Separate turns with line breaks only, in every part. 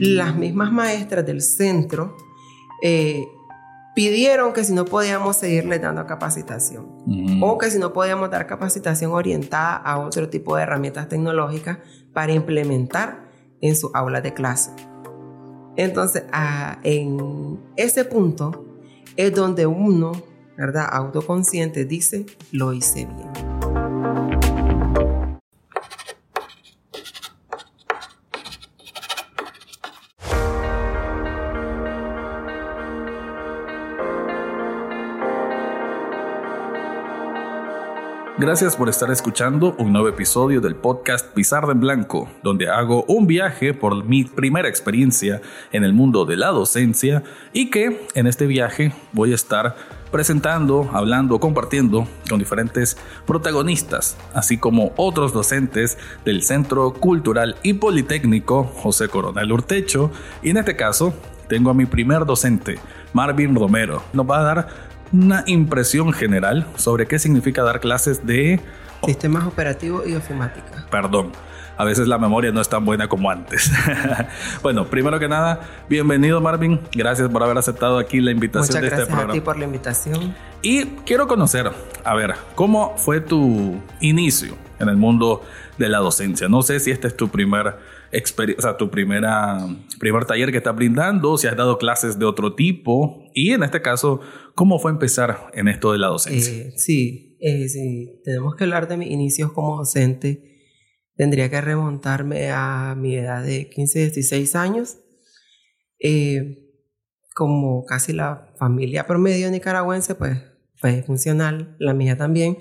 Las mismas maestras del centro eh, pidieron que si no podíamos seguirles dando capacitación
Mm.
o que si no podíamos dar capacitación orientada a otro tipo de herramientas tecnológicas para implementar en su aula de clase. Entonces, en ese punto es donde uno, ¿verdad? Autoconsciente dice, lo hice bien.
Gracias por estar escuchando un nuevo episodio del podcast Pizarra en Blanco, donde hago un viaje por mi primera experiencia en el mundo de la docencia y que en este viaje voy a estar presentando, hablando, compartiendo con diferentes protagonistas, así como otros docentes del Centro Cultural y Politécnico José Coronel Urtecho. Y en este caso tengo a mi primer docente, Marvin Romero. Nos va a dar una impresión general sobre qué significa dar clases de...
Sistemas operativos y ofimática.
Perdón, a veces la memoria no es tan buena como antes. bueno, primero que nada, bienvenido Marvin. Gracias por haber aceptado aquí la invitación
Muchas
de este
gracias a
programa.
ti por la invitación.
Y quiero conocer, a ver, ¿cómo fue tu inicio en el mundo de la docencia? No sé si este es tu primer experiencia, o sea, tu primera, primer taller que estás brindando, si has dado clases de otro tipo. Y en este caso, ¿cómo fue empezar en esto de la docencia?
Eh, sí, eh, sí, tenemos que hablar de mis inicios como docente. Tendría que remontarme a mi edad de 15, 16 años. Eh, como casi la familia promedio nicaragüense, pues fue funcional, la mía también.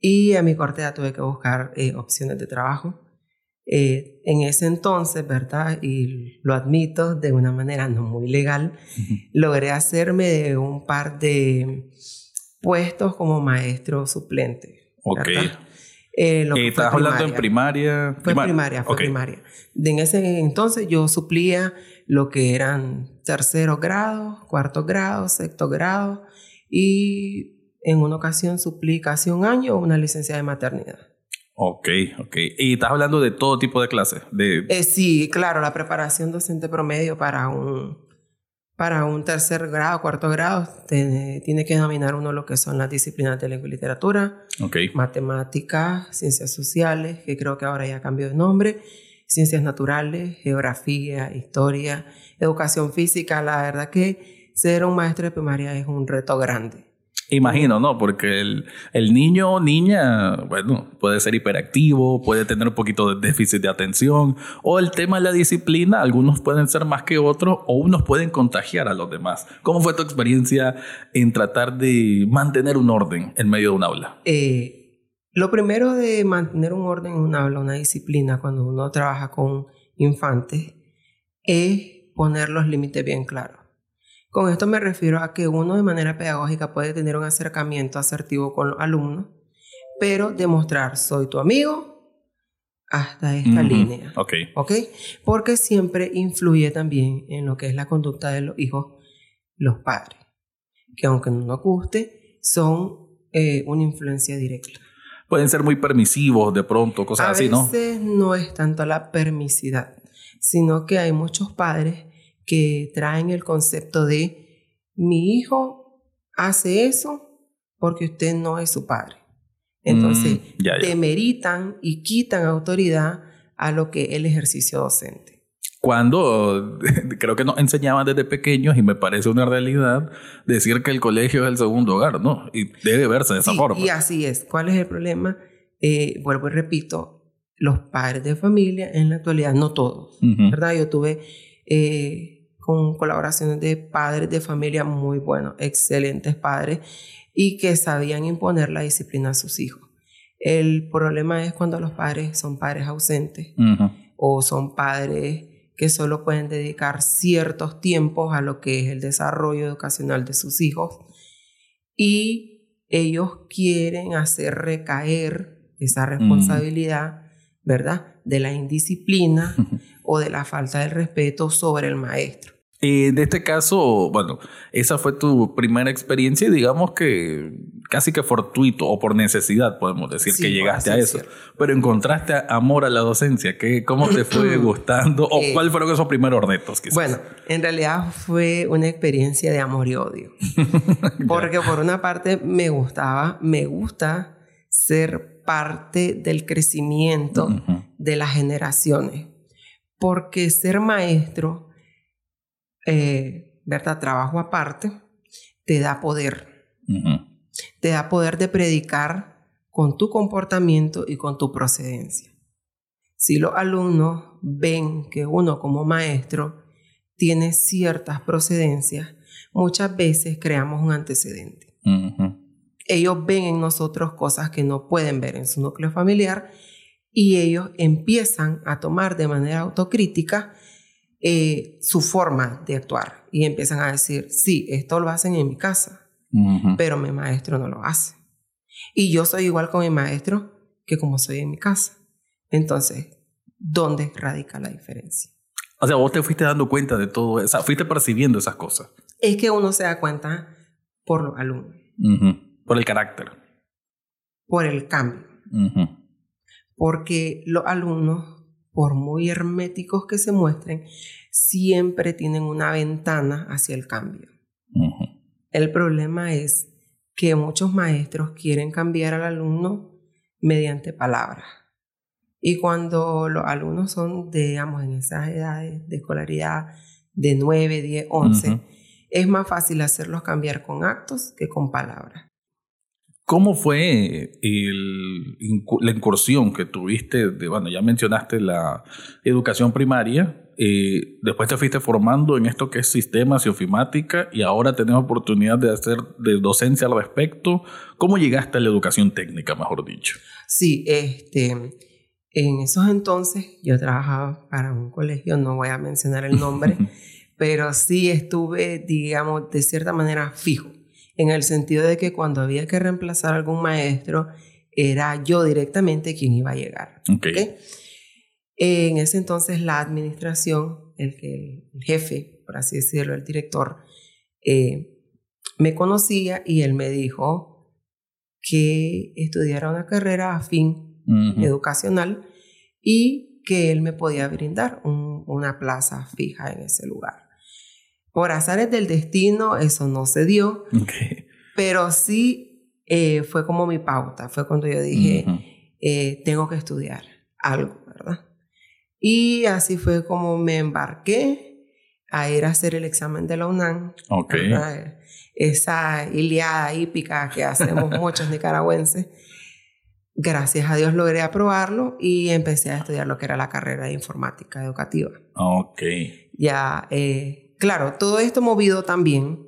Y a mi corta edad tuve que buscar eh, opciones de trabajo. Eh, en ese entonces, ¿verdad? Y lo admito de una manera no muy legal, logré hacerme de un par de puestos como maestro suplente.
ok.
Eh, lo
Eh,
fue
¿Estás hablando en primaria?
Fue primaria, fue
Ok.
primaria. De en ese entonces yo suplía lo que eran terceros grados, cuartos grados, sexto grado y en una ocasión suplí casi un año una licencia de maternidad.
Ok, ok. Y estás hablando de todo tipo de clases. De...
Eh, sí, claro, la preparación docente promedio para un, para un tercer grado, cuarto grado, tiene, tiene que dominar uno lo que son las disciplinas de lengua y literatura, matemáticas, ciencias sociales, que creo que ahora ya cambió de nombre, ciencias naturales, geografía, historia, educación física. La verdad que ser un maestro de primaria es un reto grande.
Imagino, ¿no? Porque el, el niño o niña, bueno, puede ser hiperactivo, puede tener un poquito de déficit de atención, o el tema de la disciplina, algunos pueden ser más que otros, o unos pueden contagiar a los demás. ¿Cómo fue tu experiencia en tratar de mantener un orden en medio de un aula?
Eh, lo primero de mantener un orden en un aula, una disciplina, cuando uno trabaja con infantes, es poner los límites bien claros. Con esto me refiero a que uno de manera pedagógica puede tener un acercamiento asertivo con los alumnos, pero demostrar soy tu amigo hasta esta línea.
Ok.
¿Ok? Porque siempre influye también en lo que es la conducta de los hijos los padres, que aunque no nos guste, son eh, una influencia directa.
Pueden ser muy permisivos de pronto, cosas
a
así, ¿no?
veces ¿no? es tanto la permisidad, sino que hay muchos padres que traen el concepto de mi hijo hace eso porque usted no es su padre. Entonces,
Mm, ya, ya.
demeritan y quitan autoridad a lo que es el ejercicio docente.
Cuando creo que nos enseñaban desde pequeños y me parece una realidad decir que el colegio es el segundo hogar, ¿no? Y debe verse de esa
Sí,
forma.
Y así es. ¿Cuál es el problema? Eh, vuelvo y repito, los padres de familia en la actualidad, no todos. ¿verdad? Yo tuve eh, con colaboraciones de padres de familia muy buenos, excelentes padres, y que sabían imponer la disciplina a sus hijos. El problema es cuando los padres son padres ausentes o son padres que solo pueden dedicar ciertos tiempos a lo que es el desarrollo educacional de sus hijos y ellos quieren hacer recaer esa responsabilidad, ¿verdad? De la indisciplina o de la falta de respeto sobre el maestro.
Y de este caso, bueno, esa fue tu primera experiencia y digamos que casi que fortuito o por necesidad, podemos decir,
Sí,
que llegaste a eso. Pero encontraste amor a la docencia. ¿Qué, ¿Cómo te fue gustando? ¿O
Eh,
cuáles fueron esos primeros retos? Quizás?
Bueno, en realidad fue una experiencia de amor y odio. Porque por una parte me gustaba, me gusta ser parte del crecimiento
Ujú.
de las generaciones. Porque ser maestro, eh, ¿verdad? Trabajo aparte, te da poder. Te da poder de predicar con tu comportamiento y con tu procedencia. Si los alumnos ven que uno como maestro tiene ciertas procedencias, muchas veces creamos un antecedente. Ellos ven en nosotros cosas que no pueden ver en su núcleo familiar y ellos empiezan a tomar de manera autocrítica eh, su forma de actuar y empiezan a decir, sí, esto lo hacen en mi casa, pero mi maestro no lo hace. Y yo soy igual con mi maestro que como soy en mi casa. Entonces, ¿dónde radica la diferencia?
O sea, vos te fuiste dando cuenta de todo eso, fuiste percibiendo esas cosas.
Es que uno se da cuenta por los alumnos.
Por el carácter.
por el cambio. Porque los alumnos, por muy herméticos que se muestren, siempre tienen una ventana hacia el cambio. El problema es que muchos maestros quieren cambiar al alumno mediante palabras. Y cuando los alumnos son, digamos, en esas edades de escolaridad de 9, 10, 11,
Ujú.
es más fácil hacerlos cambiar con actos que con palabras.
¿Cómo fue el la incursión que tuviste? De, bueno, ya mencionaste la educación primaria, eh, después te fuiste formando en esto que es sistemas y ofimática y ahora tenés oportunidad de hacer de docencia al respecto. ¿Cómo llegaste a la educación técnica, mejor dicho?
Sí, este, en esos entonces yo trabajaba para un colegio, no voy a mencionar el nombre, pero sí estuve, digamos, de cierta manera fijo, en el sentido de que cuando había que reemplazar a algún maestro, era yo directamente quien iba a llegar.
Ok.
¿ok? En ese entonces la administración, el, que- el jefe, por así decirlo, el director, eh, me conocía y él me dijo que estudiara una carrera afín
Ujú.
educacional y que él me podía brindar un- una plaza fija en ese lugar. Por azares del destino, eso no se dio,
Ok.
pero sí eh, fue como mi pauta, fue cuando yo dije,
Ujú.
eh, tengo que estudiar algo, ¿verdad? Y así fue como me embarqué a ir a hacer el examen de la UNAM,
Ok.
¿verdad? esa Iliada hípica que hacemos muchos nicaragüenses. Gracias a Dios logré aprobarlo y empecé a estudiar lo que era la carrera de informática educativa.
Ok.
Ya, eh, claro, todo esto movido también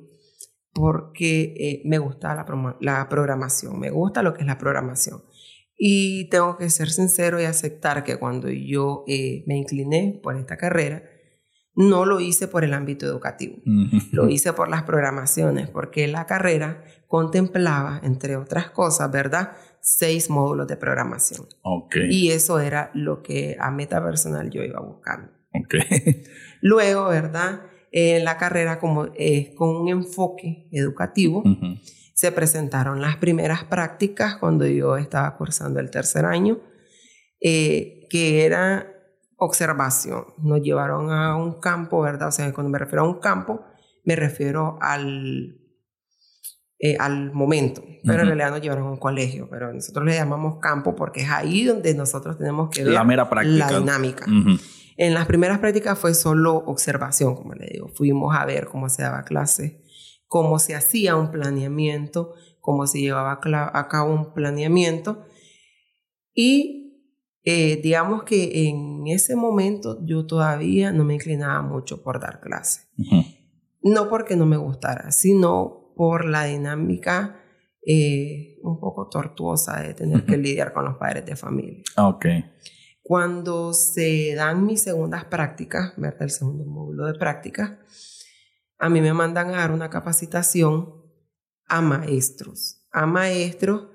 porque eh, me gusta la, programación, me gusta lo que es la programación. Y tengo que ser sincero y aceptar que cuando yo eh, me incliné por esta carrera, no lo hice por el ámbito educativo. Lo hice por las programaciones, porque la carrera contemplaba, entre otras cosas, ¿verdad? Seis módulos de programación. Y eso era lo que a meta personal yo iba buscando. Luego, ¿verdad? En la carrera, como es con un enfoque educativo,
Ujú.
se presentaron las primeras prácticas cuando yo estaba cursando el tercer año, eh, que era observación. Nos llevaron a un campo, ¿verdad? O sea, cuando me refiero a un campo, me refiero al, eh, al momento, pero en
Ujú.
realidad nos llevaron a un colegio, pero nosotros le llamamos campo porque es ahí donde nosotros tenemos que ver
La mera práctica.
la dinámica.
Ujú.
En las primeras prácticas fue solo observación, como le digo. Fuimos a ver cómo se daba clase, cómo se hacía un planeamiento, cómo se llevaba a cabo un planeamiento. Y eh, digamos que en ese momento yo todavía no me inclinaba mucho por dar clase.
Ujú.
No porque no me gustara, sino por la dinámica eh, un poco tortuosa de tener que lidiar con los padres de familia.
Ok.
Cuando se dan mis segundas prácticas, ¿verdad? El segundo módulo de prácticas, a mí me mandan a dar una capacitación a maestros, a maestros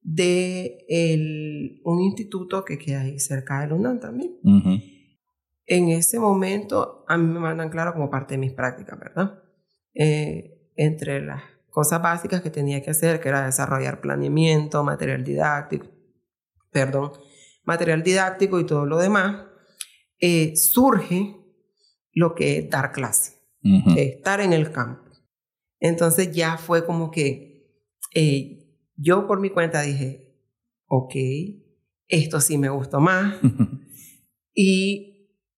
de el- un instituto que queda ahí cerca de UNAM también. En ese momento, a mí me mandan, claro, como parte de mis prácticas, ¿verdad? Eh, entre las cosas básicas que tenía que hacer, que era desarrollar planeamiento, material didáctico, perdón, material didáctico y todo lo demás, eh, surge lo que es dar clase, estar en el campo. Entonces ya fue como que eh, yo por mi cuenta dije, ok, esto sí me gustó más. y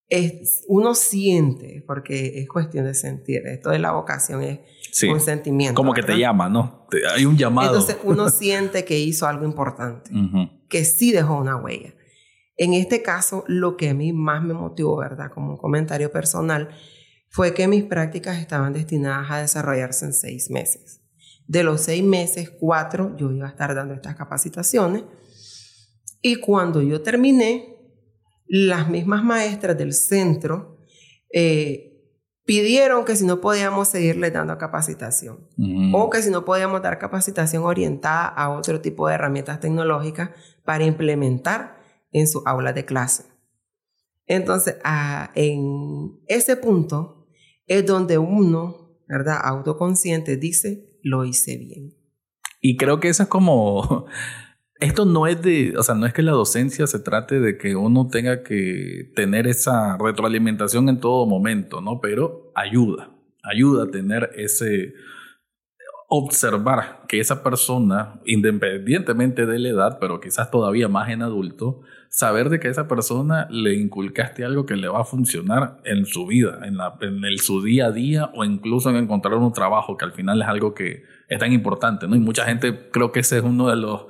es, uno siente, porque es cuestión de sentir, esto de la vocación es un sentimiento.
Como que te llama, ¿no? Hay un llamado.
Entonces uno siente que hizo algo importante, que sí dejó una huella. En este caso, lo que a mí más me motivó, ¿verdad? Como un comentario personal, fue que mis prácticas estaban destinadas a desarrollarse en seis meses. De los seis meses, cuatro yo iba a estar dando estas capacitaciones. Y cuando yo terminé, las mismas maestras del centro eh, pidieron que si no podíamos seguirle dando capacitación o que si no podíamos dar capacitación orientada a otro tipo de herramientas tecnológicas para implementar en su aula de clase. Entonces, ah, en ese punto, es donde uno, ¿verdad? Autoconsciente dice, lo hice bien.
Y creo que eso es como, esto no es de, o sea, no es que la docencia se trate de que uno tenga que tener esa retroalimentación en todo momento, ¿no? Pero ayuda, ayuda a tener ese, observar que esa persona, independientemente de la edad, pero quizás todavía más en adulto, saber de que a esa persona le inculcaste algo que le va a funcionar en su vida, en, la, en el, su día a día o incluso en encontrar un trabajo, que al final es algo que es tan importante, ¿no? Y mucha gente creo que ese es uno de los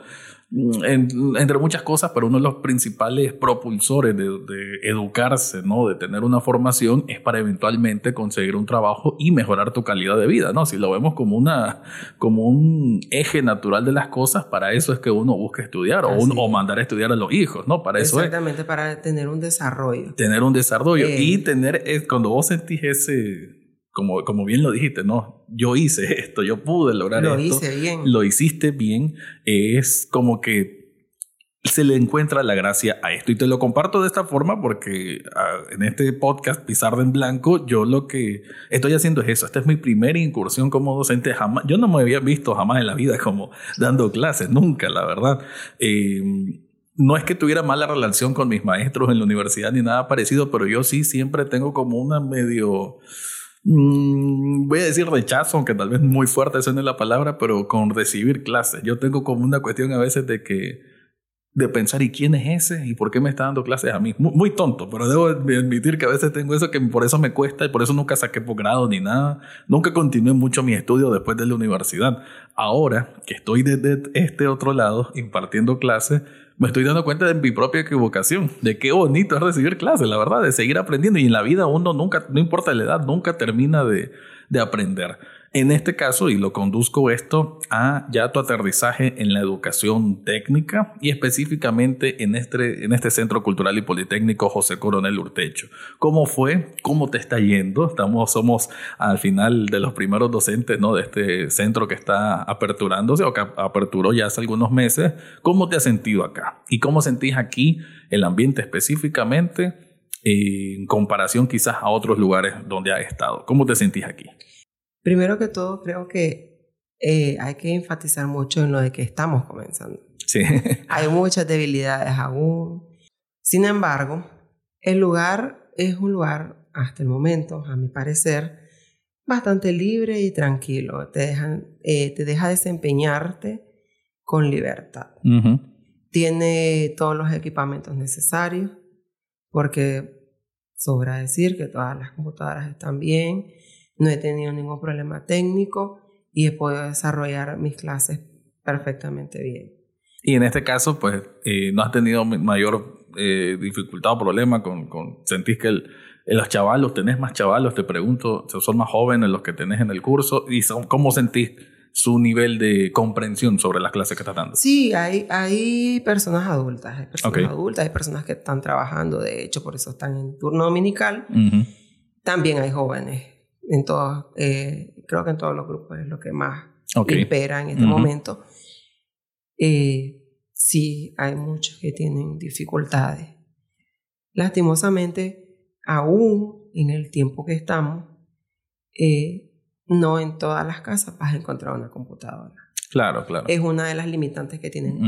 entre muchas cosas, pero uno de los principales propulsores de, educarse, ¿no? de tener una formación, es para eventualmente conseguir un trabajo y mejorar tu calidad de vida. ¿no? Si lo vemos como, una, como un eje natural de las cosas, para eso es que uno busca estudiar o, o mandar a estudiar a los hijos. ¿no? Para
eso Exactamente, para tener un desarrollo.
Tener un desarrollo y tener, cuando vos sentís ese como, como bien lo dijiste, no, yo hice esto, yo pude lograr
esto.
Lo
hice bien.
Lo hiciste bien. Es como que se le encuentra la gracia a esto. Y te lo comparto de esta forma porque ah, en este podcast Pizarra en Blanco, yo lo que estoy haciendo es eso. Esta es mi primera incursión como docente. Jamás, yo no me había visto jamás en la vida como dando clases, nunca, la verdad. Em, no es que tuviera mala relación con mis maestros en la universidad ni nada parecido, pero yo sí siempre tengo como una medio Mm, voy a decir rechazo, aunque tal vez muy fuerte suene la palabra, pero con recibir clases. Yo tengo como una cuestión a veces de que de pensar, ¿y quién es ese? ¿Y por qué me está dando clases a mí? Muy, tonto, pero debo admitir que a veces tengo eso que por eso me cuesta y por eso nunca saqué posgrado ni nada. Nunca continué mucho mi estudio después de la universidad. Ahora que estoy desde este otro lado impartiendo clases, me estoy dando cuenta de mi propia equivocación, de qué bonito es recibir clases, la verdad, de seguir aprendiendo. Y en la vida uno nunca, no importa la edad, nunca termina de, de aprender. En este caso, y lo conduzco esto a ya tu aterrizaje en la educación técnica y específicamente en este, en este Centro Cultural y Politécnico José Coronel Urtecho. ¿Cómo fue? ¿Cómo te está yendo? Estamos, somos al final de los primeros docentes ¿no? de este centro que está aperturándose o que aperturó ya hace algunos meses. ¿Cómo te has sentido acá? ¿Y cómo sentís aquí el ambiente específicamente en comparación quizás a otros lugares donde has estado? ¿Cómo te sentís aquí?
Primero que todo, creo que eh, hay que enfatizar mucho en lo de que estamos comenzando.
Sí.
hay muchas debilidades aún. Sin embargo, el lugar es un lugar, hasta el momento, a mi parecer, bastante libre y tranquilo. Te, dejan, eh, te deja desempeñarte con libertad. Tiene todos los equipamientos necesarios, porque sobra decir que todas las computadoras están bien, no he tenido ningún problema técnico y he podido desarrollar mis clases perfectamente bien.
Y en este caso, pues, eh, no has tenido mayor eh, dificultad o problema con, con sentís que el, los chavalos, tenés más chavalos, te pregunto, son más jóvenes los que tenés en el curso y son, ¿cómo sentís su nivel de comprensión sobre las clases que estás dando?
Sí, hay, hay personas adultas, hay personas adultas, hay personas que están trabajando, de hecho, por eso están en turno dominical. También hay jóvenes en todos, eh, creo que en todos los grupos es lo que más impera en este momento. Eh, sí, hay muchos que tienen dificultades. Lastimosamente, aún en el tiempo que estamos, eh, no en todas las casas vas a encontrar una computadora.
Claro, claro.
Es una de las limitantes que tienen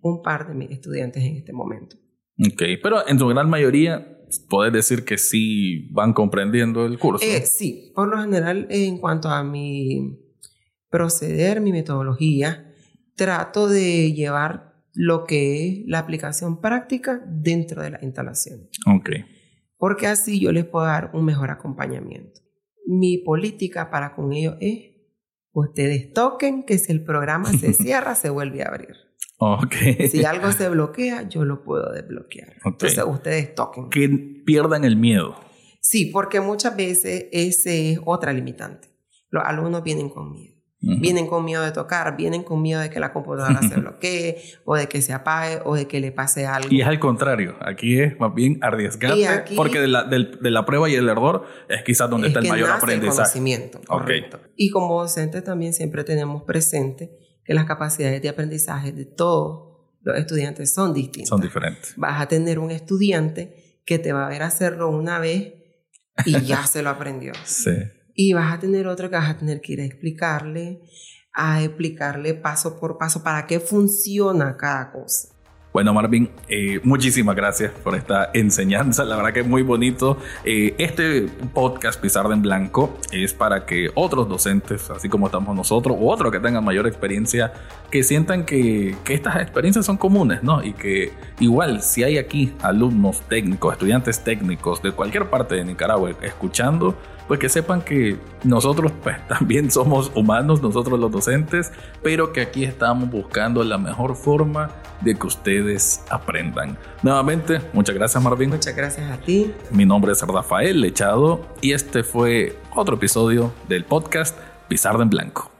un par de mis estudiantes en este momento.
Ok, pero en su gran mayoría ¿Puedes decir que sí van comprendiendo el curso.
Eh, sí, por lo general, en cuanto a mi proceder, mi metodología, trato de llevar lo que es la aplicación práctica dentro de la instalación.
Ok.
Porque así yo les puedo dar un mejor acompañamiento. Mi política para con ellos es, ustedes toquen que si el programa se cierra, se vuelve a abrir.
Okay.
Si algo se bloquea, yo lo puedo desbloquear. Entonces ustedes toquen.
Que pierdan el miedo.
Sí, porque muchas veces ese es otra limitante. Los alumnos vienen con miedo. Vienen con miedo de tocar, vienen con miedo de que la computadora se bloquee o de que se apague o de que le pase algo.
Y es al contrario, aquí es más bien arriesgarte porque de la, de, la, prueba y el error es quizás donde está el mayor aprendizaje.
El conocimiento, correcto. Y como docente también siempre tenemos presente que las capacidades de aprendizaje de todos los estudiantes son distintas.
Son diferentes.
Vas a tener un estudiante que te va a ver hacerlo una vez y ya se lo aprendió.
Sí.
Y vas a tener otro que vas a tener que ir a explicarle, a explicarle paso por paso para qué funciona cada cosa.
Bueno, Marvin, eh, muchísimas gracias por esta enseñanza. La verdad que es muy bonito. Eh, este podcast Pizarra en Blanco es para que otros docentes, así como estamos nosotros, u otros que tengan mayor experiencia, que sientan que, que estas experiencias son comunes, ¿no? Y que igual, si hay aquí alumnos técnicos, estudiantes técnicos de cualquier parte de Nicaragua escuchando, pues que sepan que nosotros pues también somos humanos, nosotros los docentes, pero que aquí estamos buscando la mejor forma de que ustedes aprendan. Nuevamente, muchas gracias Marvin.
Muchas gracias a ti.
Mi nombre es Rafael Lechado y este fue otro episodio del podcast Pizarra en Blanco.